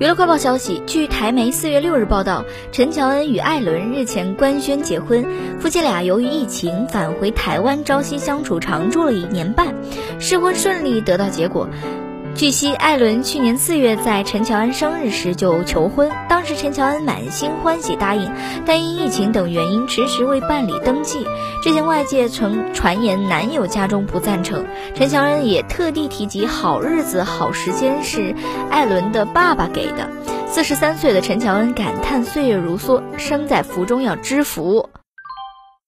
娱乐快报消息，据台媒四月六日报道，陈乔恩与艾伦日前官宣结婚。夫妻俩由于疫情返回台湾，朝夕相处，常住了一年半，试婚顺利得到结果。据悉，艾伦去年四月在陈乔恩生日时就求婚，当时陈乔恩满心欢喜答应，但因疫情等原因迟迟未办理登记。之前外界曾传言男友家中不赞成，陈乔恩也特地提及好日子、好时间是艾伦的爸爸给的。四十三岁的陈乔恩感叹岁月如梭，生在福中要知福。